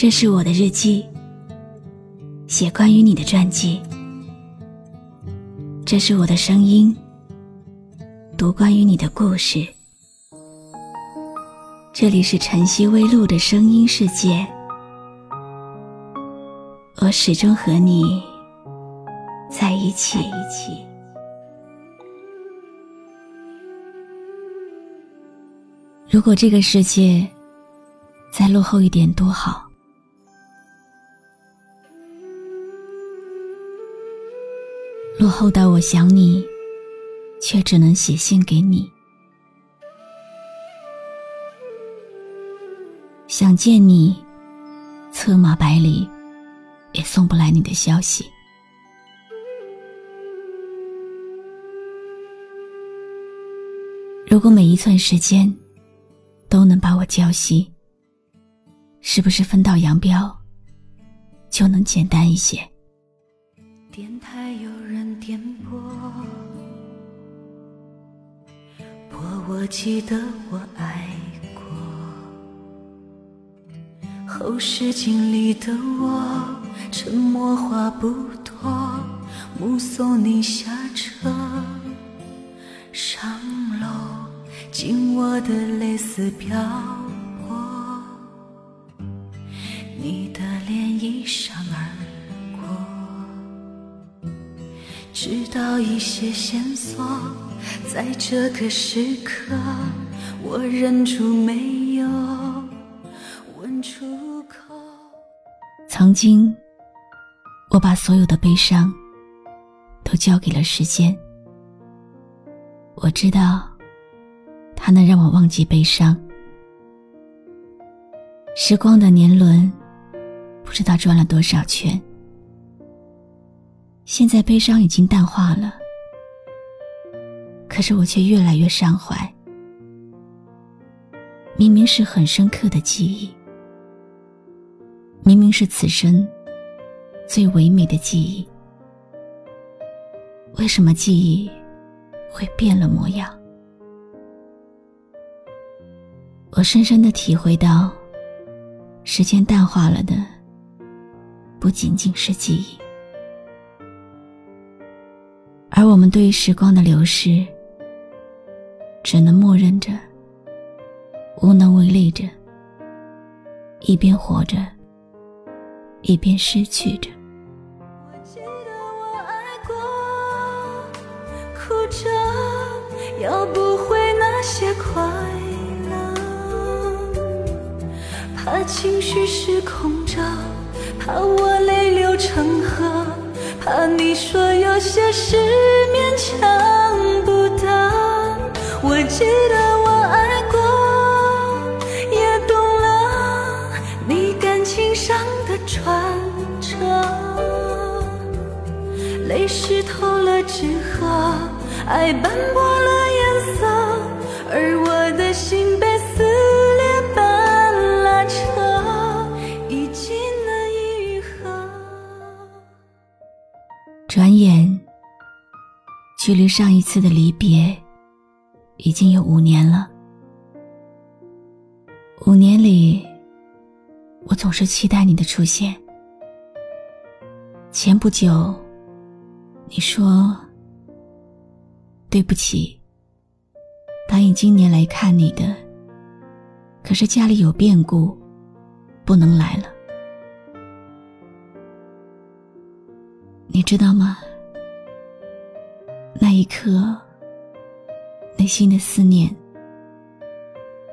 这是我的日记，写关于你的传记。这是我的声音，读关于你的故事。这里是晨曦微露的声音世界，我始终和你在一起。如果这个世界再落后一点多好。落后到我想你，却只能写信给你；想见你，策马百里，也送不来你的消息。如果每一寸时间都能把我浇熄，是不是分道扬镳就能简单一些？电台有人点播，播我记得我爱过。后视镜里的我，沉默话不多，目送你下车，上楼，紧握的蕾丝飘些线索，在这个时刻，我忍住没有问出口。曾经，我把所有的悲伤都交给了时间。我知道，它能让我忘记悲伤。时光的年轮，不知道转了多少圈。现在悲伤已经淡化了，可是我却越来越伤怀。明明是很深刻的记忆，明明是此生最唯美的记忆，为什么记忆会变了模样？我深深的体会到，时间淡化了的，不仅仅是记忆。而我们对于时光的流逝，只能默认着，无能为力着，一边活着，一边失去着。记得我爱过，哭着要不回那些快乐，怕情绪失控着，怕我泪流成河。怕你说有些事勉强不得，我记得我爱过，也懂了你感情上的转折，泪湿透了纸鹤，爱斑驳了颜色，而我的心被撕裂般拉扯，已经难以愈合。转眼，距离上一次的离别已经有五年了。五年里，我总是期待你的出现。前不久，你说：“对不起，答应今年来看你的，可是家里有变故，不能来了。”你知道吗？那一刻，内心的思念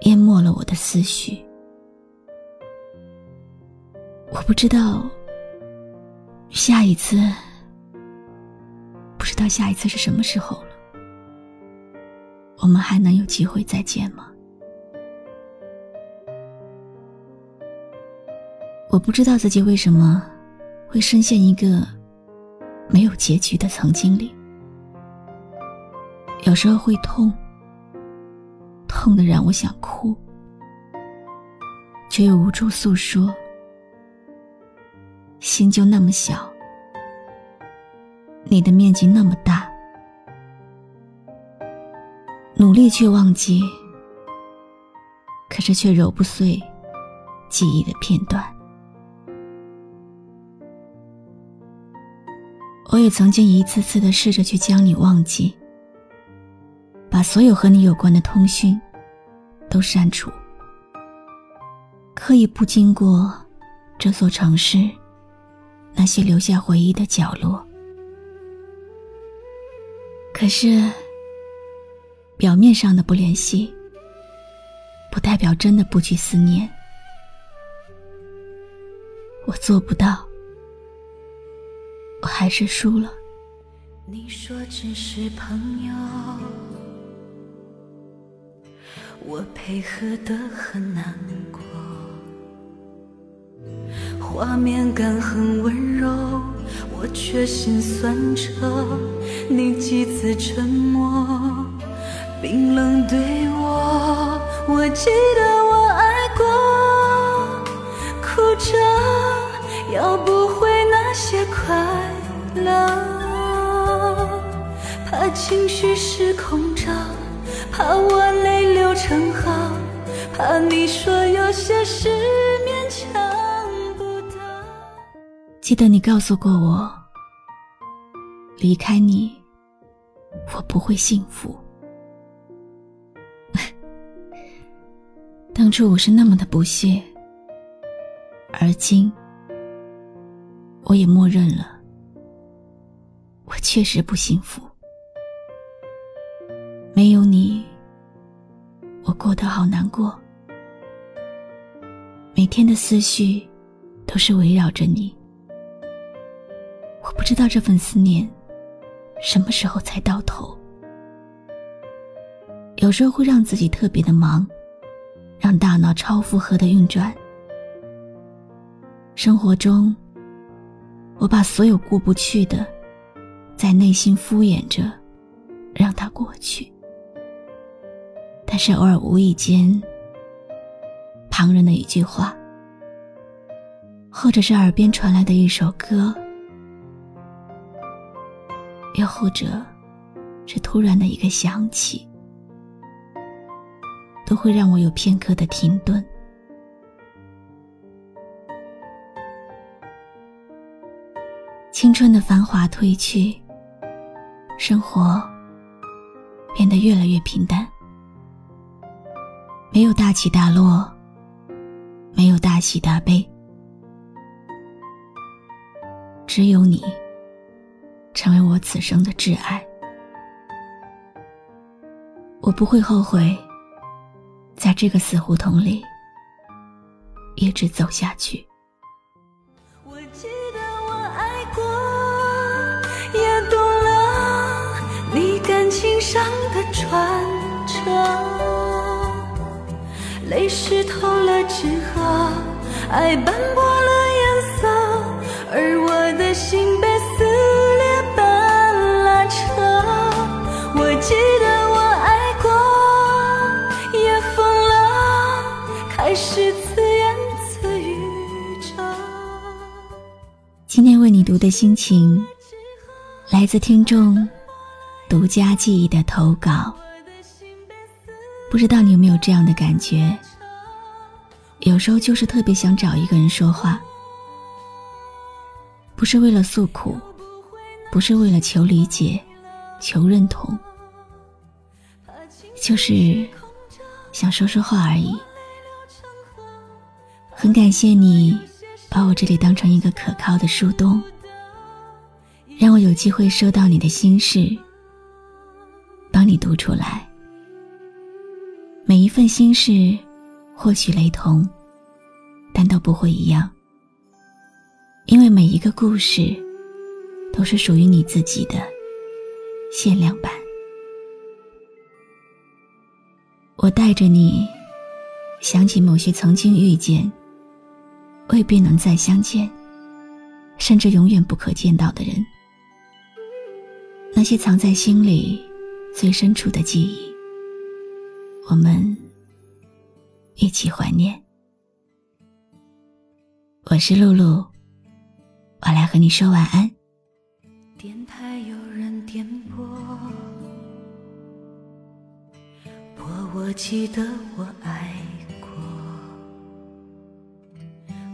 淹没了我的思绪。我不知道下一次，不知道下一次是什么时候了。我们还能有机会再见吗？我不知道自己为什么会深陷一个。没有结局的曾经里，有时候会痛，痛的让我想哭却又无处诉说。心就那么小你的面积那么大努力去忘记可是却揉不碎记忆的片段。我也曾经一次次的试着去将你忘记把所有和你有关的通讯都删除，刻意不经过这座城市那些留下回忆的角落。可是，表面上的不联系，不代表真的不去思念。我做不到，我还是输了。你说只是朋友，我配合的很难过，画面感很温柔，我却心酸着。你几次沉默，冰冷对我，我记得我爱过，哭着要不回那些快乐，怕情绪失控着，怕我泪流成河，怕你说有些事勉强不得。记得你告诉过我，离开你。我不会幸福。当初我是那么的不屑，而今我也默认了，我确实不幸福。好难过，每天的思绪都是围绕着你。我不知道这份思念。什么时候才到头？有时候会让自己特别的忙，让大脑超负荷的运转。生活中，我把所有过不去的，在内心敷衍着，让它过去。但是偶尔无意间，旁人的一句话，或者是耳边传来的一首歌。又或者，是突然的一个想起，都会让我有片刻的停顿。青春的繁华褪去，生活变得越来越平淡，没有大起大落，没有大喜大悲，只有你。成为我此生的挚爱，我不会后悔，在这个死胡同里一直走下去。我记得我爱过，也懂了你感情上的转折，泪湿透了纸鹤，爱斑驳了颜色，而我的心被撕裂般拉扯。我。记得我爱过，也疯了，开始自言自语着。今天为你读的心情，来自听众独家记忆的投稿。不知道你有没有这样的感觉？有时候就是特别想找一个人说话，不是为了诉苦，不是为了求理解、求认同。就是想说说话而已。很感谢你把我这里当成一个可靠的树洞，让我有机会收到你的心事，帮你读出来。每一份心事或许雷同，但都不会一样，因为每一个故事都是属于你自己的限量版。我带着你，想起某些曾经遇见，未必能再相见，甚至永远不可见到的人。那些藏在心里最深处的记忆，我们一起怀念。我是露露，我来和你说晚安。电台有人点播。播我记得我爱过，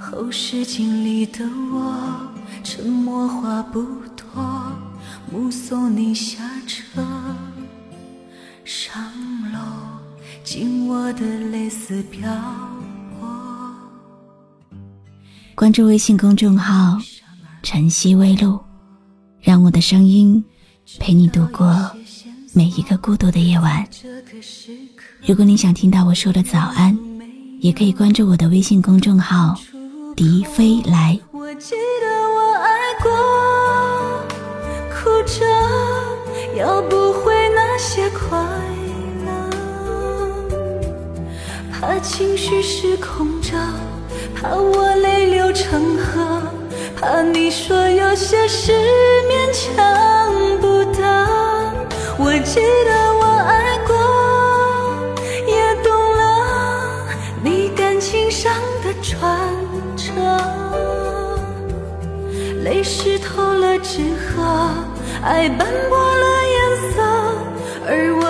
后视镜里的我，沉默话不多。目送你下车蕾丝飘泊。关注微信公众号“晨曦微露”，让我的声音陪你度过每一个孤独的夜晚。如果你想听到我说的早安，也可以关注我的微信公众号“笛飞来”。我记得我爱过，哭着要不回那些快乐，怕情绪失控着，怕我泪流成河，怕你说有些事勉强不得。我记得我爱过，也懂了你感情上的转折。泪湿透了纸鹤，爱斑驳了颜色，而我。